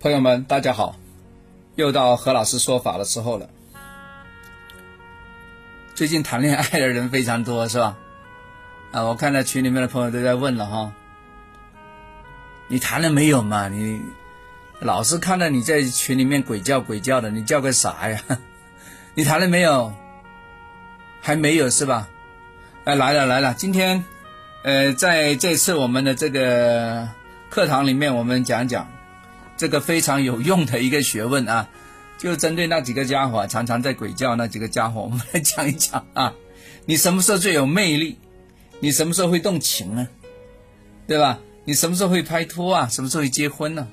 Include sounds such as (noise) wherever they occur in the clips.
朋友们，大家好，又到何老师说法的时候了。最近谈恋爱的人非常多，是吧？啊，我看到群里面的朋友都在问了哈，你谈了没有嘛？你老是看到你在群里面鬼叫鬼叫的，你叫个啥呀？(laughs) 你谈了没有？还没有是吧？哎，来了来了，今天呃，在这次我们的这个课堂里面，我们讲讲。这个非常有用的一个学问啊，就针对那几个家伙常常在鬼叫那几个家伙，我们来讲一讲啊。你什么时候最有魅力？你什么时候会动情呢？对吧？你什么时候会拍拖啊？什么时候会结婚呢？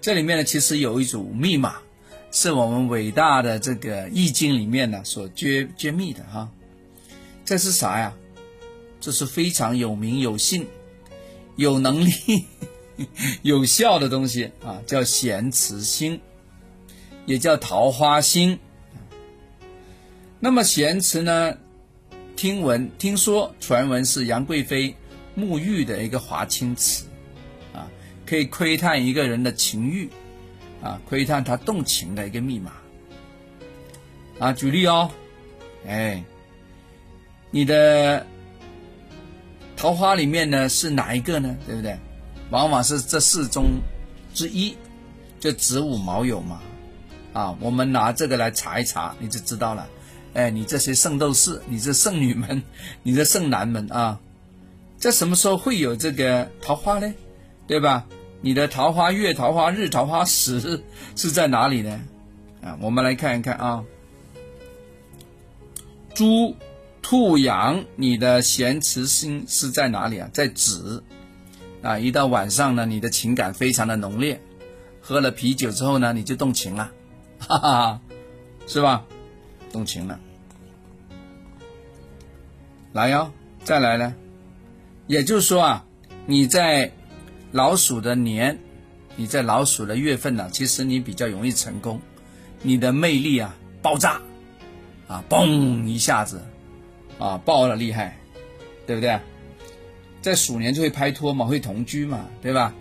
这里面呢，其实有一组密码，是我们伟大的这个易经里面呢所揭揭秘的哈。这是啥呀？这是非常有名有姓、有能力。(laughs) 有效的东西啊，叫咸池星，也叫桃花星。那么咸池呢？听闻、听说、传闻是杨贵妃沐浴的一个华清池，啊，可以窥探一个人的情欲，啊，窥探他动情的一个密码。啊，举例哦，哎，你的桃花里面呢是哪一个呢？对不对？往往是这四中之一，就子午卯酉嘛，啊，我们拿这个来查一查，你就知道了。哎，你这些圣斗士，你这圣女们，(laughs) 你这圣男们啊，在什么时候会有这个桃花呢？对吧？你的桃花月、桃花日、桃花时 (laughs) 是在哪里呢？啊，我们来看一看啊，猪、兔、羊，你的咸池星是在哪里啊？在子。啊，一到晚上呢，你的情感非常的浓烈，喝了啤酒之后呢，你就动情了，哈哈，是吧？动情了，来哟，再来呢。也就是说啊，你在老鼠的年，你在老鼠的月份呢，其实你比较容易成功，你的魅力啊爆炸，啊嘣一下子，啊爆了厉害，对不对？在鼠年就会拍拖嘛，会同居嘛，对吧？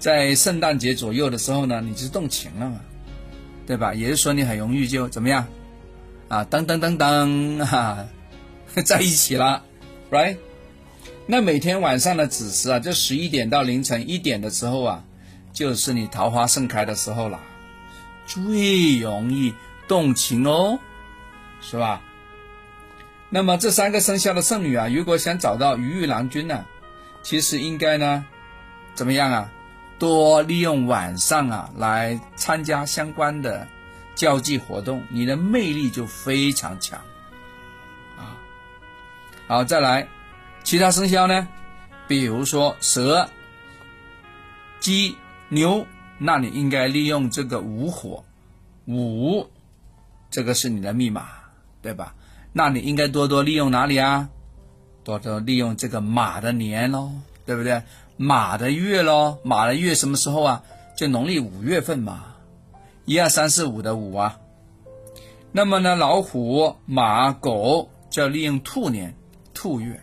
在圣诞节左右的时候呢，你就动情了嘛，对吧？也就是说你很容易就怎么样啊？噔噔噔噔哈，(laughs) 在一起了，right？那每天晚上的子时啊，就十一点到凌晨一点的时候啊，就是你桃花盛开的时候了，最容易动情哦，是吧？那么这三个生肖的剩女啊，如果想找到鱼玉郎君呢？其实应该呢，怎么样啊？多利用晚上啊来参加相关的交际活动，你的魅力就非常强啊。好，再来其他生肖呢？比如说蛇、鸡、牛，那你应该利用这个午火，午，这个是你的密码，对吧？那你应该多多利用哪里啊？多多利用这个马的年喽，对不对？马的月喽，马的月什么时候啊？就农历五月份嘛，一二三四五的五啊。那么呢，老虎、马、狗就要利用兔年、兔月，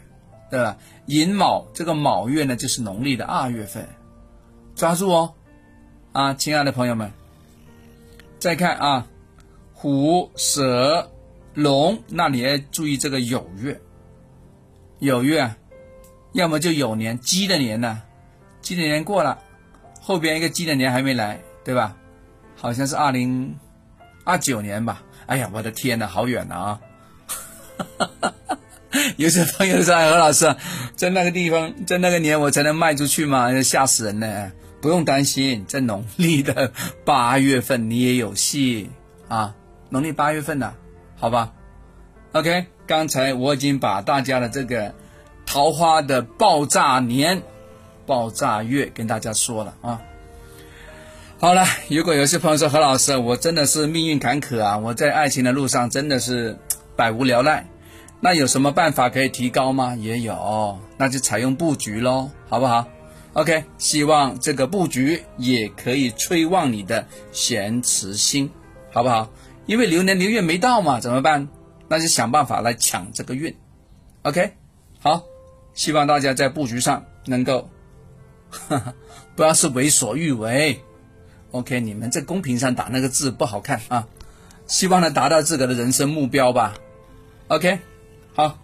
对吧？寅卯这个卯月呢，就是农历的二月份，抓住哦，啊，亲爱的朋友们，再看啊，虎、蛇、龙，那你要注意这个酉月。有月，要么就有年鸡的年呢，鸡的年过了，后边一个鸡的年还没来，对吧？好像是二零二九年吧。哎呀，我的天呐，好远啊！(laughs) 有些朋友说：“何老师，在那个地方，在那个年我才能卖出去吗？吓死人呢！”不用担心，在农历的八月份你也有戏啊，农历八月份的，好吧？OK。刚才我已经把大家的这个桃花的爆炸年、爆炸月跟大家说了啊。好了，如果有些朋友说何老师，我真的是命运坎坷啊，我在爱情的路上真的是百无聊赖，那有什么办法可以提高吗？也有，那就采用布局喽，好不好？OK，希望这个布局也可以催旺你的咸池星，好不好？因为流年流月没到嘛，怎么办？那就想办法来抢这个运，OK，好，希望大家在布局上能够，(laughs) 不要是为所欲为，OK，你们在公屏上打那个字不好看啊，希望能达到自个的人生目标吧。OK，好，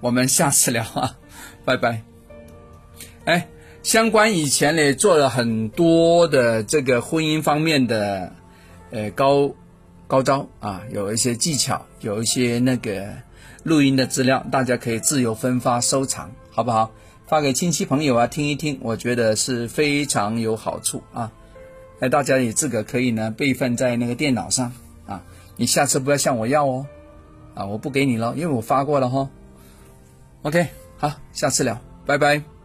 我们下次聊啊，(laughs) 拜拜。哎，相关以前呢做了很多的这个婚姻方面的呃高高招啊，有一些技巧，有一些那个录音的资料，大家可以自由分发收藏，好不好？发给亲戚朋友啊，听一听，我觉得是非常有好处啊。哎，大家也自个可以呢备份在那个电脑上啊。你下次不要向我要哦，啊，我不给你了，因为我发过了哈。OK，好，下次聊，拜拜。